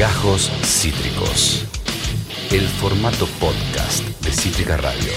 Gajos Cítricos. El formato podcast de Cítrica Radio.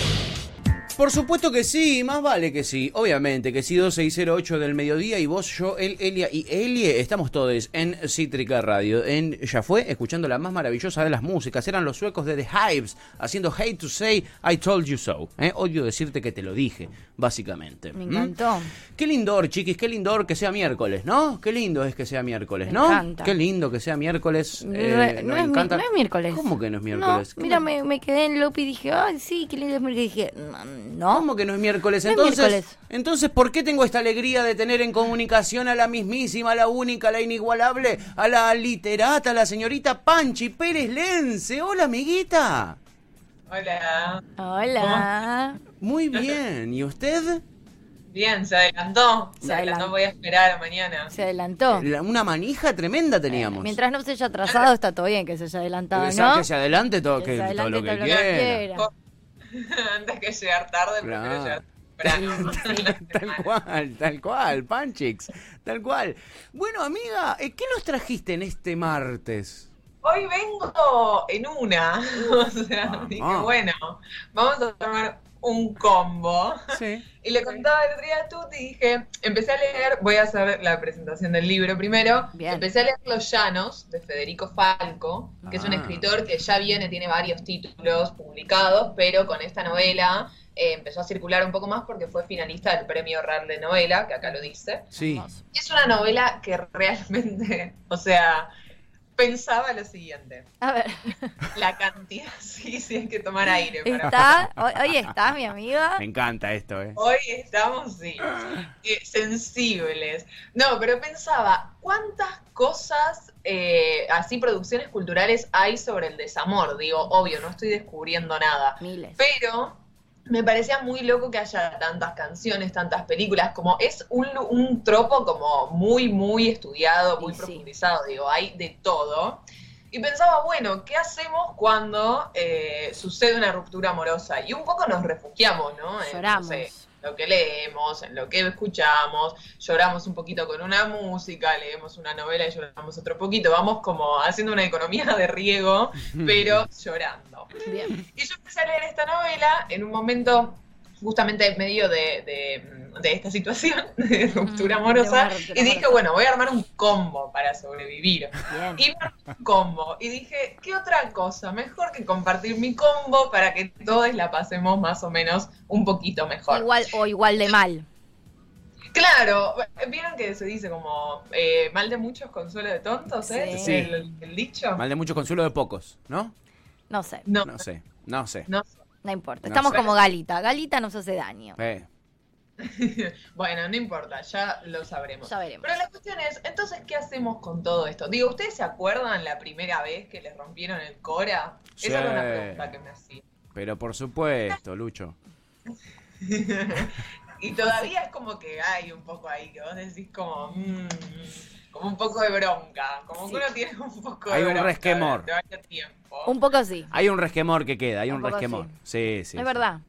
Por supuesto que sí, más vale que sí. Obviamente que sí, 2608 del mediodía y vos, yo, él, Elia y Elie, estamos todos en Cítrica Radio. En Ya fue, escuchando la más maravillosa de las músicas. Eran los suecos de The Hives, haciendo Hate to Say I Told You So. ¿eh? Odio decirte que te lo dije, básicamente. Me ¿Mm? encantó. Qué lindor, chiquis, qué lindor que sea miércoles, ¿no? Qué lindo es que sea miércoles, Me ¿no? encanta. Qué lindo que sea miércoles. No, eh, no es, encanta. no es miércoles. ¿Cómo que no es miércoles? No, mira, me, me quedé en loop y dije, ay, sí, qué lindo es miércoles. Y dije, "Mm, no. ¿Cómo que no es miércoles? No es Entonces, miércoles. entonces, ¿por qué tengo esta alegría de tener en comunicación a la mismísima, a la única, a la inigualable, a la literata, a la señorita Panchi Pérez Lense? Hola, amiguita. Hola. Hola. Muy bien. ¿Y usted? Bien, se adelantó. Se, Se adelantó, voy a esperar a mañana. Se adelantó. La- Una manija tremenda teníamos. Mientras no se haya atrasado, está todo bien que se haya adelantado, que, ¿no? que se adelante todo, Que que- se todo lo que todo lo que quiera. quiera. Antes que llegar tarde, Claro. prefiero llegar temprano. Tal cual, tal cual, Panchix, tal cual. Bueno, amiga, eh, ¿qué nos trajiste en este martes? Hoy vengo en una. O sea, dije, Ah. bueno, vamos a tomar un combo. Sí. Y le contaba el otro día a Tuti y dije, empecé a leer, voy a hacer la presentación del libro primero. Bien. Empecé a leer Los Llanos de Federico Falco, que es un Ah. escritor que ya viene, tiene varios títulos publicados, pero con esta novela eh, empezó a circular un poco más porque fue finalista del premio RAR de novela, que acá lo dice. Sí. Y es una novela que realmente, o sea, pensaba lo siguiente. A ver, La cantidad, sí, sí, hay que tomar aire para está, hoy, hoy está mi amiga. Me encanta esto, ¿eh? Hoy estamos, sí, eh, sensibles. No, pero pensaba, ¿cuántas cosas, eh, así, producciones culturales hay sobre el desamor? Digo, obvio, no estoy descubriendo nada. Miles. Pero me parecía muy loco que haya tantas canciones, tantas películas, como es un, un tropo como muy, muy estudiado, muy sí. profundizado, digo, hay de todo. Y pensaba, bueno, ¿qué hacemos cuando eh, sucede una ruptura amorosa? Y un poco nos refugiamos, ¿no? En, no Lloramos. sé, lo que leemos, en lo que escuchamos, lloramos un poquito con una música, leemos una novela y lloramos otro poquito, vamos como haciendo una economía de riego, pero llorando. Bien. Y yo empecé a leer esta novela en un momento justamente en medio de, de- de esta situación de ruptura Mm, de amorosa y dije, bueno, voy a armar un combo para sobrevivir. Bien. Y me un combo y dije, ¿qué otra cosa? Mejor que compartir mi combo para que todos la pasemos más o menos un poquito mejor. Igual o igual de mal. Claro, vieron que se dice como eh, mal de muchos consuelo de tontos, ¿eh? Sí. El, el dicho. Mal de mucho consuelo de pocos, ¿no? No sé, No, No sé, no sé. no no importa. No Estamos sé. como Galita. Galita nos hace daño. Eh, Bueno, no importa, ya lo sabremos. Ya veremos. Pero la cuestión es, entonces, ¿qué hacemos con todo esto? Digo, ¿ustedes se acuerdan la primera vez que les rompieron el Cora? Sí. Esa era una pregunta que me hacía. pero por supuesto, Lucho. y todavía es como que hay un poco ahí, que vos decís como, mm, como un poco de bronca, como Sí. que uno tiene un poco de Hay un bronca resquemor. durante varios tiempo. Un poco sí. Hay un resquemor que queda, hay un, resquemor. Sí, sí. es sí. verdad.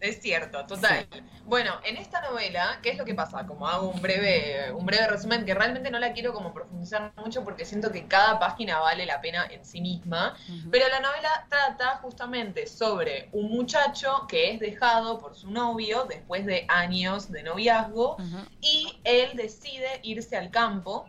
Es cierto, total. Bueno, en esta novela, ¿qué es lo que pasa? Como hago un breve, un breve resumen, que realmente no la quiero como profundizar mucho porque siento que cada página vale la pena en sí misma. Pero la novela trata justamente sobre un muchacho que es dejado por su novio después de años de noviazgo y él decide irse al campo.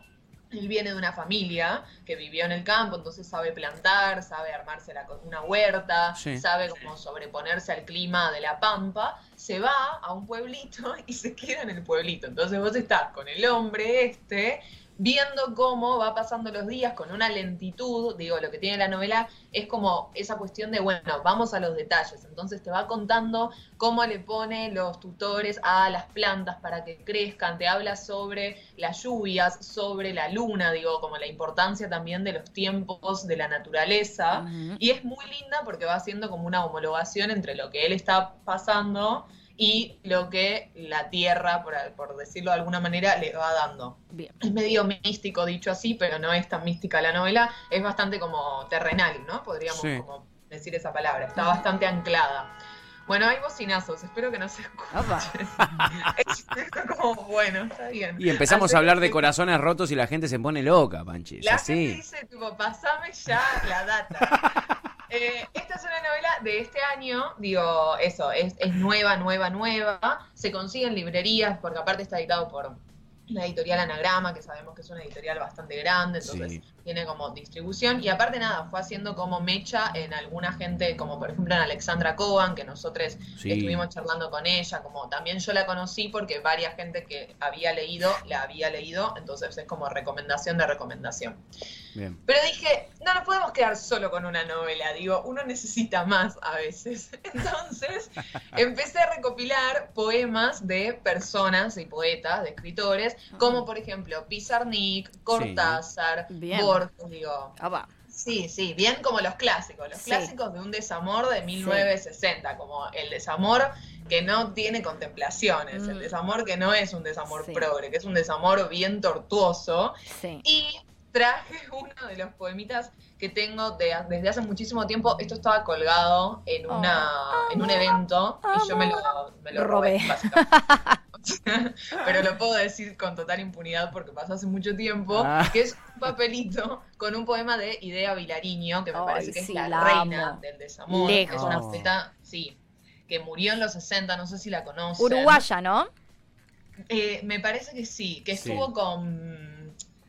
Él viene de una familia que vivió en el campo, entonces sabe plantar, sabe armarse la una huerta, Sí. sabe cómo sobreponerse al clima de la pampa. Se va a un pueblito y se queda en el pueblito. Entonces vos estás con el hombre este viendo cómo va pasando los días con una lentitud, digo, lo que tiene la novela es como esa cuestión de, bueno, vamos a los detalles, entonces te va contando cómo le pone los tutores a las plantas para que crezcan, te habla sobre las lluvias, sobre la luna, digo, como la importancia también de los tiempos de la naturaleza, y es muy linda porque va haciendo como una homologación entre lo que él está pasando y lo que la tierra, por, por decirlo de alguna manera, le va dando. Bien. Es medio místico dicho así, pero no es tan mística la novela, es bastante como terrenal, ¿no? Podríamos Sí. como decir esa palabra, está bastante anclada. Bueno, hay bocinazos, espero que no se escuchen. Opa. Es como, bueno, está bien. Y empezamos Así a hablar de que corazones rotos y la gente se pone loca, Panchi. La así. gente dice, tipo, pasame ya la data. Eh, esta es una novela de este año, digo, eso, es, es nueva, nueva, nueva. Se consigue en librerías, porque aparte está editado por la editorial Anagrama, que sabemos que es una editorial bastante grande, entonces Sí. tiene como distribución. Y aparte nada, fue haciendo como mecha en alguna gente, como por ejemplo en Alexandra Coban, que nosotros Sí. estuvimos charlando con ella, como también yo la conocí porque varias gente que había leído, la había leído, entonces es como recomendación de recomendación. Bien. Pero dije, no nos podemos quedar solo con una novela, digo, uno necesita más a veces. Entonces empecé a recopilar poemas de personas y poetas, de escritores, como por ejemplo Pizarnik, Cortázar. Borges, digo. Sí, sí, bien como los clásicos, los Sí. clásicos de un desamor de 1960, como el desamor que no tiene contemplaciones, el Mm. desamor que no es un desamor Sí. progre, que es un desamor bien tortuoso. Sí. Y traje uno de los poemitas que tengo de- desde hace muchísimo tiempo. Esto estaba colgado en, una, en un evento y yo me lo, me lo robé. Pero lo puedo decir con total impunidad porque pasó hace mucho tiempo, Ah. que es un papelito con un poema de Idea Vilariño, que me parece que sí, es la, la reina amo. del desamor. Lejos. Es una poeta, sí, que murió en los 60, no sé si la conocen. Uruguaya, ¿no? Eh, me parece que sí, que Sí. estuvo con.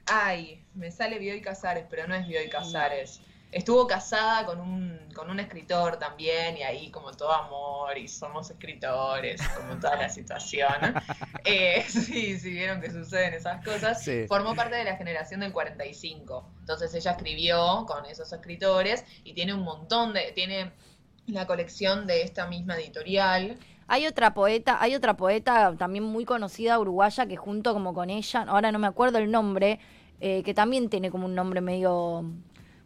Ay, me sale Bioy Casares, pero no es Bioy Casares. Estuvo casada con un, con un escritor también, y ahí como todo amor, y somos escritores, como toda la situación. Eh, sí, sí, vieron que suceden esas cosas. Sí. Formó parte de la generación del 45. Entonces ella escribió con esos escritores y tiene un montón de. Tiene la colección de esta misma editorial. Hay otra poeta, hay otra poeta también muy conocida uruguaya que junto como con ella, ahora no me acuerdo el nombre, eh, que también tiene como un nombre medio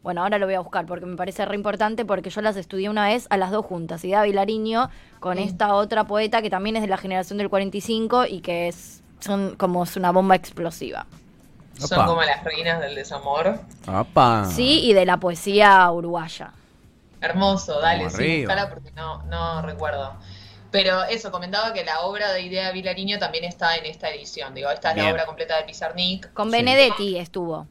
bueno, ahora lo voy a buscar porque me parece re importante porque yo las estudié una vez a las dos juntas, Ida Vilariño con Sí. esta otra poeta que también es de la generación del 45 y que es son como es una bomba explosiva. Son Opa. como las reinas del desamor. Apa. Sí, y de la poesía uruguaya. Hermoso, dale, sí, porque no, no recuerdo. Pero eso, comentaba que la obra de Idea Vilariño también está en esta edición. Digo, esta es Bien. la obra completa de Pizarnik. Con Sí. Benedetti estuvo,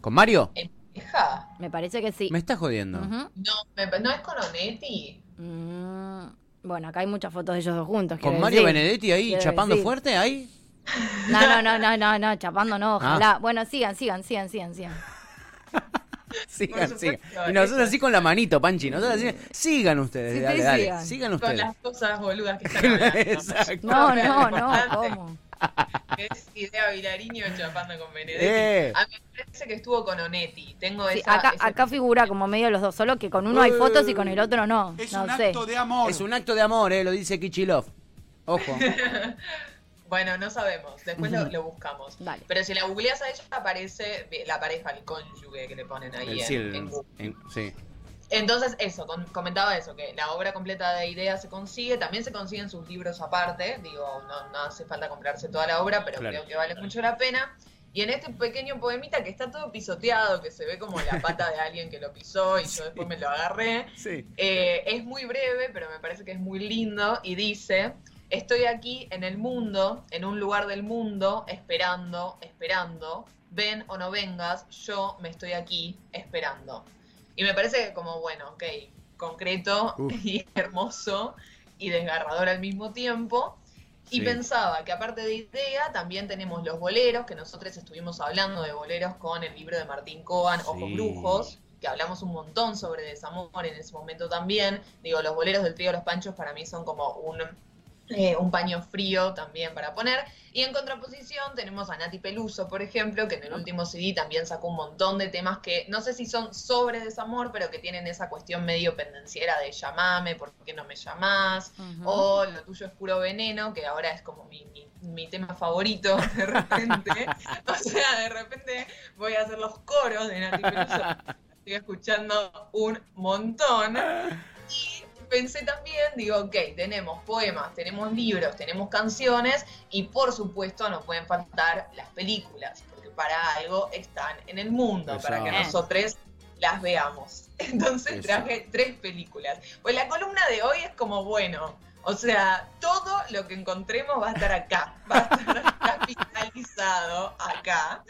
¿Con Mario? ¿En pareja? me parece que sí. Me estás jodiendo. No, me- ¿no es con Onetti? Mm, bueno, acá hay muchas fotos de ellos dos juntos. ¿Con Mario decir. Benedetti ahí Quiero chapando decir. fuerte? Ahí. No, no, no, no, no, no, chapando no, Ah. ojalá. Bueno, sigan, sigan, sigan, sigan, sigan. Sigan, sigan. Y nosotros así con la manito, Panchi. Nosotros así. Sigan ustedes, Sí, dale, sí, dale. sigan. Sigan Con ustedes. las cosas boludas que están hablando. Exacto. No, no, no, ¿cómo? Es Idea Vilariño chapando con Benedetti. Eh. A mí me parece que estuvo con Onetti. Tengo Sí, esa, acá, acá figura como medio los dos, solo que con uno hay fotos y con el otro no. Es no un sé. acto de amor. Es un acto de amor, eh, lo dice Kichilov. Ojo. Bueno, no sabemos. Después lo, lo buscamos. Pero si la googleas a ella, aparece la pareja, el cónyuge que le ponen ahí El- en, sí, el- en Google. en- sí. Entonces, eso, con- comentaba eso, que la obra completa de Idea se consigue, también se consiguen sus libros aparte, digo, no, no hace falta comprarse toda la obra, pero Claro. creo que vale mucho la pena. Y en este pequeño poemita que está todo pisoteado, que se ve como la pata de alguien que lo pisó y yo después me lo agarré, Sí. eh, es muy breve, pero me parece que es muy lindo y dice, estoy aquí en el mundo, en un lugar del mundo, esperando, esperando, ven o no vengas, yo me estoy aquí esperando. Y me parece como, bueno, ok, concreto Uf. y hermoso y desgarrador al mismo tiempo. Y Sí. pensaba que aparte de idea, también tenemos los boleros, que nosotros estuvimos hablando de boleros con el libro de Martín Coan, Ojos Sí. Brujos, que hablamos un montón sobre desamor en ese momento también. Digo, los boleros del trío de los panchos para mí son como un, eh, un paño frío también para poner. Y en contraposición tenemos a Nati Peluso, por ejemplo, que en el último CD también sacó un montón de temas que no sé si son sobre desamor, pero que tienen esa cuestión medio pendenciera de llamame, ¿por qué no me llamás? O lo tuyo es puro veneno, que ahora es como mi, mi, mi tema favorito de repente. o sea, de repente voy a hacer los coros de Nati Peluso. Estoy escuchando un montón. Pensé también, digo, ok, tenemos poemas, tenemos libros, tenemos canciones y por supuesto no pueden faltar las películas, porque para algo están en el mundo, para que nosotros las veamos. Entonces traje tres películas. Pues la columna de hoy es como, bueno, o sea, todo lo que encontremos va a estar acá, va a estar acá.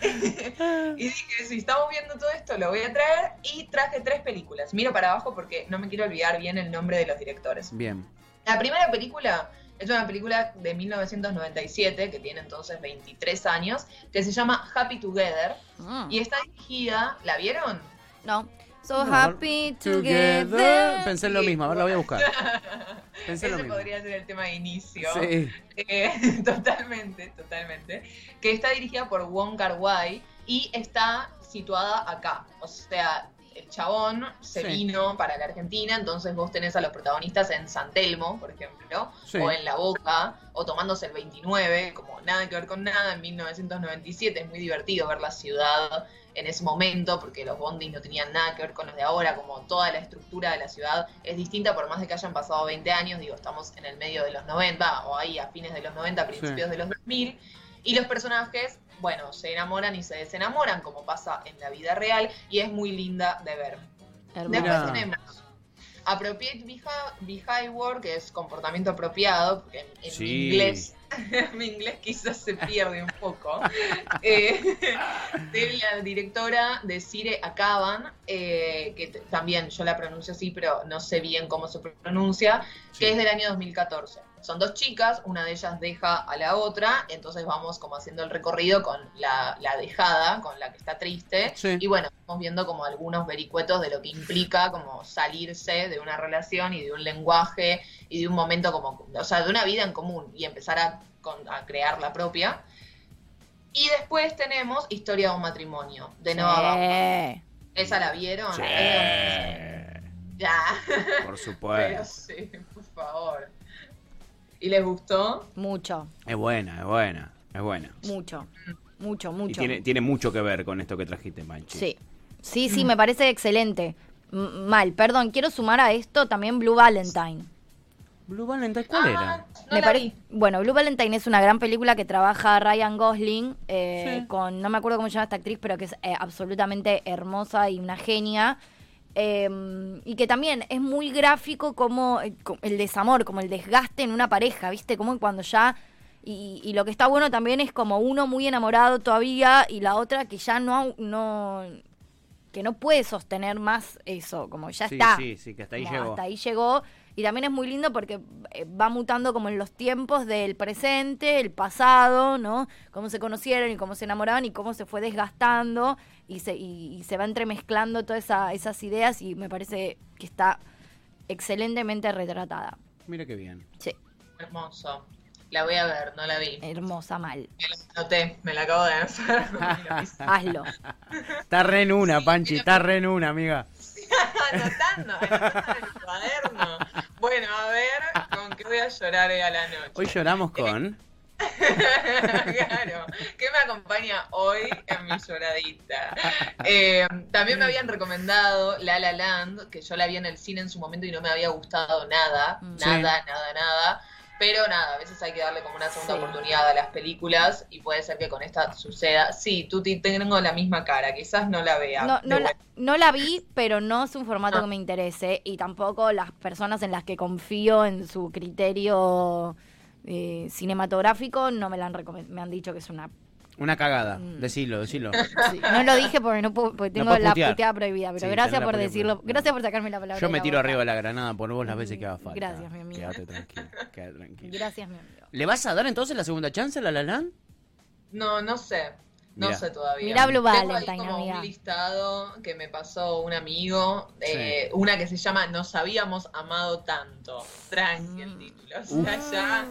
y dije, si estamos viendo todo esto, lo voy a traer y traje tres películas. Miro para abajo porque no me quiero olvidar bien el nombre de los directores. Bien. La primera película es una película de 1997, que tiene entonces 23 años, que se llama Happy Together Mm. y está dirigida, ¿la vieron? No. So No, happy together. Pensé en lo mismo, ahora la voy a buscar. Pensé en lo Ese mismo. podría ser el tema de inicio. Sí. Eh, totalmente, totalmente. Que está dirigida por Wong Kar Wai y está situada acá. O sea, el chabón se Sí. vino para la Argentina, entonces vos tenés a los protagonistas en San Telmo, por ejemplo, Sí. o en La Boca, o tomándose el 29, como nada que ver con nada, en 1997. Es muy divertido ver la ciudad en ese momento, porque los bondis no tenían nada que ver con los de ahora, como toda la estructura de la ciudad es distinta, por más de que hayan pasado 20 años, digo, estamos en el medio de los 90, o ahí a fines de los 90, principios de los 2000, y los personajes, bueno, se enamoran y se desenamoran, como pasa en la vida real, y es muy linda de ver. Después tenemos Appropriate Beha- Behavior, que es comportamiento apropiado, porque en, en Sí. mi inglés, mi inglés quizás se pierde un poco, eh, de la directora de Cire Acaban, eh, que también yo la pronuncio así, pero no sé bien cómo se pronuncia, Sí. que es del año 2014. Son dos chicas, una de ellas deja a la otra, entonces vamos como haciendo el recorrido con la, la dejada, con la que está triste, Sí. y bueno, vamos viendo como algunos vericuetos de lo que implica como salirse de una relación y de un lenguaje y de un momento como, o sea, de una vida en común y empezar a, con- a crear la propia. Y después tenemos Historia de un matrimonio, de Noah. Sí. ¿Esa la vieron? Sí. Ya. Por Pero supuesto. sí, por favor. ¿Y les gustó? Mucho, Es buena, es buena, es buena. mucho, mucho, Y mucho. tiene, tiene mucho que ver con esto que trajiste, Manchi. Sí, sí, sí, me parece excelente. M- mal, perdón, quiero sumar a esto también Blue Valentine. Blue Valentine, ¿cuál Ah, era? no me la pare- vi. Bueno, Blue Valentine es una gran película que trabaja Ryan Gosling eh, Sí. con, no me acuerdo cómo se llama esta actriz, pero que es eh, absolutamente hermosa y una genia. Eh, y que también es muy gráfico como eh, el desamor, como el desgaste en una pareja, ¿viste? Como cuando ya... Y, y lo que está bueno también es como uno muy enamorado todavía y la otra que ya no... no que no puede sostener más eso, como ya Sí, está. sí, sí, que hasta ahí Como llegó. Hasta ahí llegó. Y también es muy lindo porque eh, va mutando como en los tiempos del presente, el pasado, ¿no? Cómo se conocieron y cómo se enamoraban y cómo se fue desgastando y se, y, y se va entremezclando todas esa- esas ideas y me parece que está excelentemente retratada. Mira qué bien. Sí, Hermoso. La voy a ver, no la vi. hermosa mal. Me la anoté, me la acabo de anotar. Hazlo. Está re en una, Sí, Panchi, está re en una, amiga. anotando, anotando en el cuaderno. Bueno, a ver, ¿con qué voy a llorar hoy a la noche? Hoy lloramos con... claro, ¿qué me acompaña hoy en mi lloradita? Eh, también me habían recomendado La La Land, que yo la vi en el cine en su momento y no me había gustado nada, Mm. nada, nada, nada. Pero nada, a veces hay que darle como una segunda Sí. oportunidad a las películas y puede ser que con esta suceda. Sí, tú te- tengo la misma cara, quizás no la vea. No, no, la, no la vi, pero no es un formato Ah. que me interese y tampoco las personas en las que confío en su criterio eh, cinematográfico no me la han me han dicho que es una... Una cagada. Mm. Decilo, decilo. sí, no lo dije porque no puedo, porque tengo la puteada prohibida, pero Sí, gracias por decirlo, prohibida. gracias por sacarme la palabra. Yo de me la tiro boca. arriba de la granada por vos las veces que haga falta. Gracias, mi amigo. Quédate tranquilo, quédate tranquilo. Gracias, mi amigo. ¿Le vas a dar entonces la segunda chance a la La Land? No, no sé. No sé todavía. Mirá Blue Tengo ahí Valentine, como amiga. un listado que me pasó un amigo, eh, una que se llama Nos habíamos amado tanto. Tranqui el Mm. título. O sea, ya.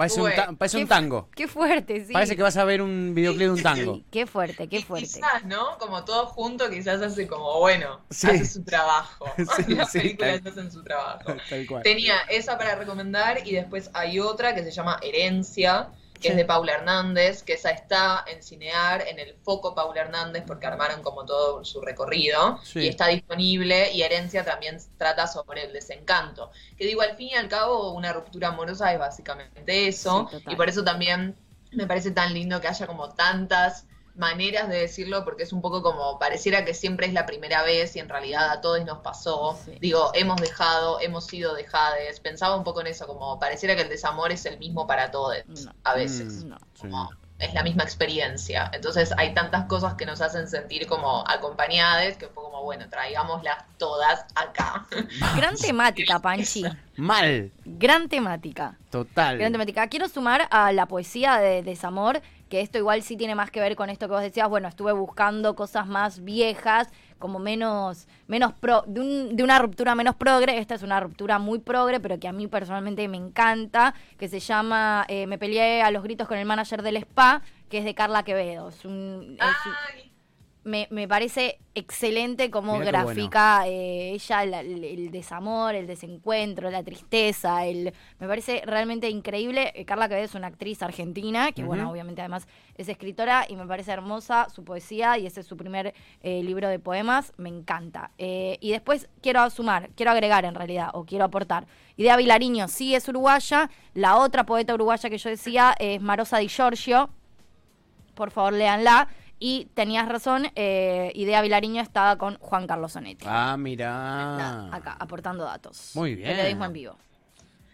Parece, un, Bueno, ta- parece Qué un tango. Qué fuerte, sí. Parece que vas a ver un videoclip de un tango. Sí, Qué fuerte, qué y fuerte. Quizás, ¿no? Como todo junto, quizás hace como, bueno, Sí. hace su trabajo. Sí, Las sí, películas tal- hacen su trabajo. Tal cual. Tenía esa para recomendar y después hay otra que se llama Herencia, que Sí. es de Paula Hernández, que esa está en Cinear, en el foco Paula Hernández, porque armaron como todo su recorrido, Sí. y está disponible, y Herencia también trata sobre el desencanto, que digo, al fin y al cabo, una ruptura amorosa es básicamente eso, Sí, y por eso también me parece tan lindo que haya como tantas maneras de decirlo porque es un poco como pareciera que siempre es la primera vez y en realidad a todos nos pasó. Sí. Digo, hemos dejado, hemos sido dejades. Pensaba un poco en eso, como pareciera que el desamor es el mismo para todos No. a veces. Mm, No. Como es la misma experiencia. Entonces hay tantas cosas que nos hacen sentir como acompañadas que fue como, bueno, traigámoslas todas acá. Gran temática, Panchi. Mal, Gran temática. total. Gran temática. Quiero sumar a la poesía de Desamor, que esto igual sí tiene más que ver con esto que vos decías. Bueno, estuve buscando cosas más viejas, como menos, menos pro, de, un- de una ruptura menos progre. Esta es una ruptura muy progre, pero que a mí personalmente me encanta, que se llama eh, Me peleé a los gritos con el manager del spa, que es de Carla Quevedo. Es un- me, me parece excelente cómo Mirá grafica eh, ella la- el, el desamor, el desencuentro, la tristeza. El, me parece realmente increíble. Eh, Carla Quevedo es una actriz argentina, que bueno, obviamente además es escritora y me parece hermosa su poesía y ese es su primer eh, libro de poemas. Me encanta. Eh, y después quiero sumar, quiero agregar en realidad, o quiero aportar. Idea Vilariño sí es uruguaya. La otra poeta uruguaya que yo decía es Marosa Di Giorgio por favor léanla. Y tenías razón, eh, Idea Vilariño estaba con Juan Carlos Sonetti. Ah, Nada, mira. acá, aportando datos. Muy bien. Periodismo en vivo.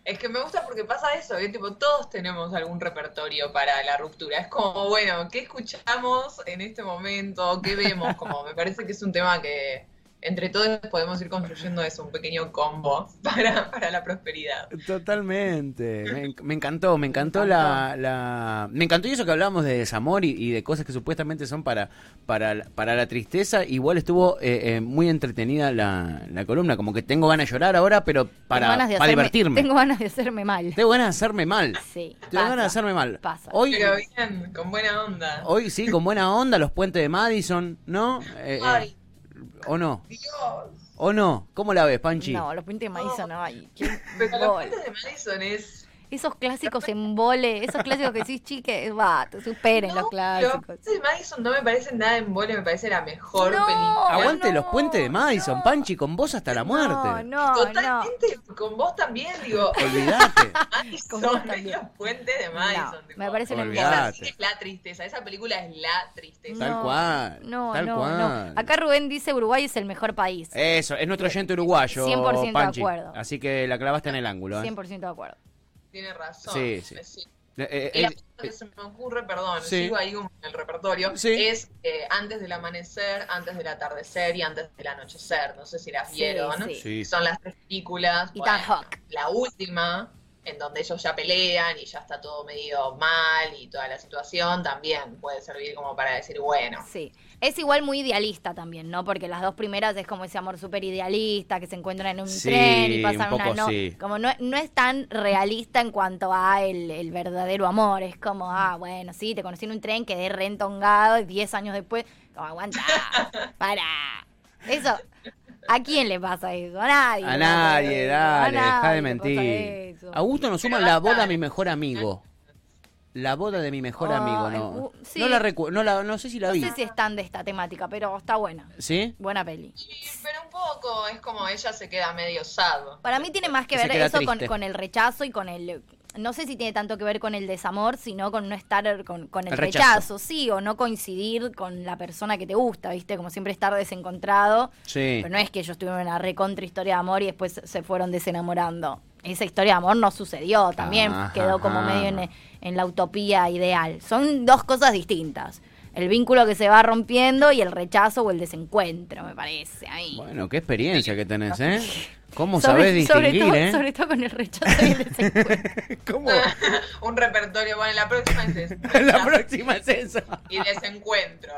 Es que me gusta porque pasa eso, que tipo, todos tenemos algún repertorio para la ruptura. Es como, bueno, ¿qué escuchamos en este momento? ¿Qué vemos? Como me parece que es un tema que entre todos podemos ir construyendo eso, un pequeño combo para, para la prosperidad. Totalmente. Me, en- me encantó, me encantó, Me la, la- Me encantó eso que hablamos de desamor y, y de cosas que supuestamente son para, para, la- para la tristeza. Igual estuvo eh, eh, muy entretenida la, la columna. Como que tengo ganas de llorar ahora, pero para, para hacerme, divertirme. Tengo ganas de hacerme mal. Tengo ganas de hacerme mal. Sí. Tengo pasa, ganas de hacerme mal. Pasa. Hoy, Pero bien, con buena onda. hoy sí, con buena onda, los puentes de Madison, ¿no? Eh, eh, Ay, ¿O no? Dios. ¿O no? ¿Cómo la ves, Panchi? No, los puentes de Madison, no. Ay, qué Pero los puentes de Madison es... Esos clásicos en vole, esos clásicos que decís, chique, va, te superen No, los Los clásicos. puentes de Madison no me parecen nada en vole, me parece la mejor No, película. Aguante no, los puentes de Madison, no. Panchi, con vos hasta la muerte. No, no, no. Totalmente, con vos también, digo. Olvídate. Madison, los puentes de Madison. Tipo, me parece un Olvidate. embole. Esa sí es la tristeza, esa película es la tristeza. Tal cual, No, tal no, cual. no. Acá Rubén dice Uruguay es el mejor país. Eso, es nuestro oyente uruguayo, 100% de Panchi. acuerdo. Así que la clavaste en el ángulo. ¿eh? 100% de acuerdo. Tiene razón. Sí, sí. Sí. Eh, eh, Y la eh, cosa que se me ocurre, perdón, Sí. sigo ahí en el repertorio, Sí. es eh, antes del amanecer, antes del atardecer y antes del anochecer. No sé si las Sí, vieron. sí. Sí. Son las tres películas. Y bueno, la última, en donde ellos ya pelean y ya está todo medio mal y toda la situación, también puede servir como para decir, bueno, Sí. Es igual muy idealista también, ¿no? Porque las dos primeras es como ese amor súper idealista, que se encuentran en un Sí, tren y pasan un poco una no. sí. Como no, no es tan realista en cuanto a el, el verdadero amor. Es como, ah, bueno, sí, te conocí en un tren, quedé rentongado y 10 años después, como, aguanta, para. Eso. ¿A quién le pasa eso? A nadie. a nadie, eso. A dale, deja de mentir. Augusto nos suma la boda de- mi mejor amigo. La boda de mi mejor amigo, no. uh, sí. No la recu- no la no sé si la No vi. sé si es tan de esta temática, pero está buena. ¿Sí? Buena peli. Sí, pero un poco es como ella se queda medio sad. Para mí tiene más que se ver eso con el rechazo y con el... No sé si tiene tanto que ver con el desamor, sino con no estar con, con el, El rechazo. rechazo. sí, o no coincidir con la persona que te gusta, ¿viste? Como siempre estar desencontrado. Sí. Pero no es que ellos tuvieron una recontra historia de amor y después se fueron desenamorando. Esa historia de amor no sucedió, también Ajá. quedó como medio en, en la utopía ideal. Son dos cosas distintas. El vínculo que se va rompiendo y el rechazo o el desencuentro, me parece. Ahí. Bueno, qué experiencia que tenés, ¿eh? ¿Cómo sobre, sabés sobre distinguir, todo, eh? sobre todo con el rechazo y el desencuentro. ¿Cómo? un repertorio, bueno, la próxima es eso. la próxima es eso. Y desencuentro.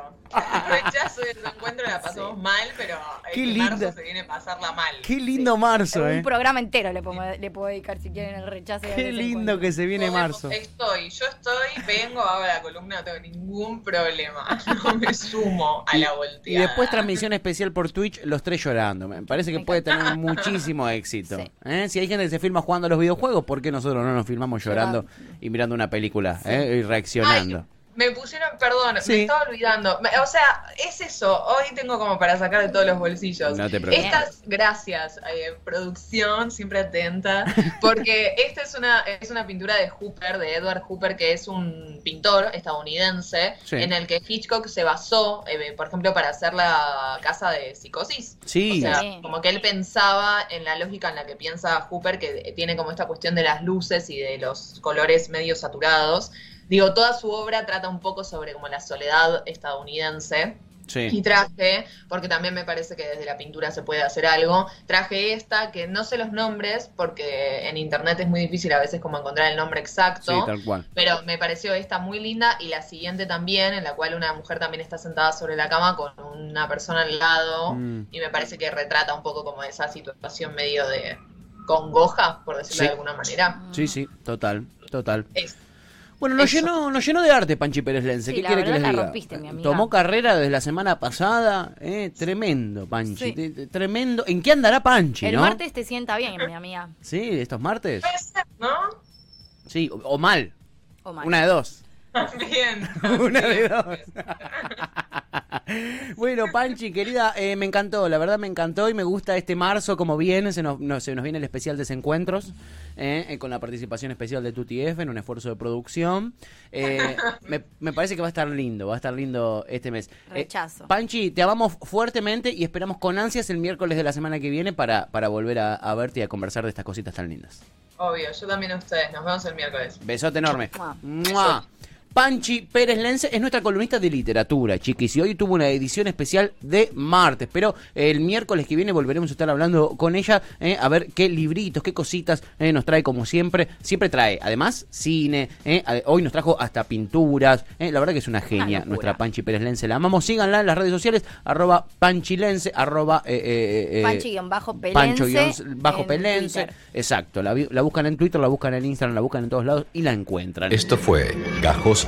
Rechazo y desencuentro la pasamos mal, pero Qué en linda. marzo se viene a pasarla mal. Qué lindo marzo, Un ¿eh? programa entero le puedo, le puedo dedicar si quieren el rechazo y el Qué lindo que se viene Podemos- marzo. Estoy, yo estoy, vengo, hago la columna, no tengo ningún problema. No me sumo a la volteada. Y después transmisión especial por Twitch, los tres llorando. Me parece que Me puede tener muchísimo éxito. Sí. ¿eh? Si hay gente que se filma jugando a los videojuegos, ¿por qué nosotros no nos filmamos llorando y mirando una película ¿eh? y reaccionando? Me pusieron, perdón, Sí. me estaba olvidando. O sea, es eso. Hoy tengo como para sacar de todos los bolsillos. No te preocupes. Estas, gracias, eh, producción, siempre atenta, porque esta es una, es una pintura de Hooper, de Edward Hooper, que es un pintor estadounidense, Sí. en el que Hitchcock se basó, eh, por ejemplo, para hacer la casa de psicosis. Sí. O sea, Sí. como que él pensaba en la lógica en la que piensa Hooper, que tiene como esta cuestión de las luces y de los colores medio saturados. Digo, toda su obra trata un poco sobre como la soledad estadounidense. Y Sí. traje, porque también me parece que desde la pintura se puede hacer algo, traje esta, que no sé los nombres, porque en internet es muy difícil a veces como encontrar el nombre Sí, exacto. tal cual. Pero me pareció esta muy linda y la siguiente también, en la cual una mujer también está sentada sobre la cama con una persona al lado Mm. y me parece que retrata un poco como esa situación medio de congoja, por decirlo Sí. de alguna manera. Sí, sí, total, total. Es- Bueno, nos Eso. llenó, nos llenó de arte Panchi Pérez Lense. Sí, ¿Qué la quiere que les la diga? rompiste, mi amiga. Tomó carrera desde la semana pasada, eh, tremendo, Panchi. Sí. Tremendo. ¿En qué andará Panchi, El no? martes te sienta bien, mi amiga. Sí, estos martes. Puede ser, ¿no? Sí, o, o mal. O mal. Una de dos. Bien. Una de dos. bueno, Panchi, querida, eh, me encantó, la verdad me encantó y me gusta este marzo como viene, se nos, no, se nos viene el especial Desencuentros, eh, eh, con la participación especial de Tuti F en un esfuerzo de producción. Eh, me, me parece que va a estar lindo, va a estar lindo este mes. Eh, Rechazo. Panchi, te amamos fuertemente y esperamos con ansias el miércoles de la semana que viene para, para volver a, a verte y a conversar de estas cositas tan lindas. Obvio, yo también a ustedes. Nos vemos el miércoles. Besote enorme. Mua. Mua. Panchi Pérez Lense es nuestra columnista de literatura, chiquis, y hoy tuvo una edición especial de martes, pero el miércoles que viene volveremos a estar hablando con ella, eh, a ver qué libritos, qué cositas eh, nos trae como siempre. Siempre trae, además, cine, eh, hoy nos trajo hasta pinturas, eh, la verdad que es una genia nuestra Panchi Pérez Lense, la amamos, síganla en las redes sociales, arroba panchilense, arroba... Eh, eh, eh, Panchi-Pelense Pancho-bajo en Pelense, Twitter. exacto, la, la buscan en Twitter, la buscan en Instagram, la buscan en todos lados y la encuentran. Esto fue Gajos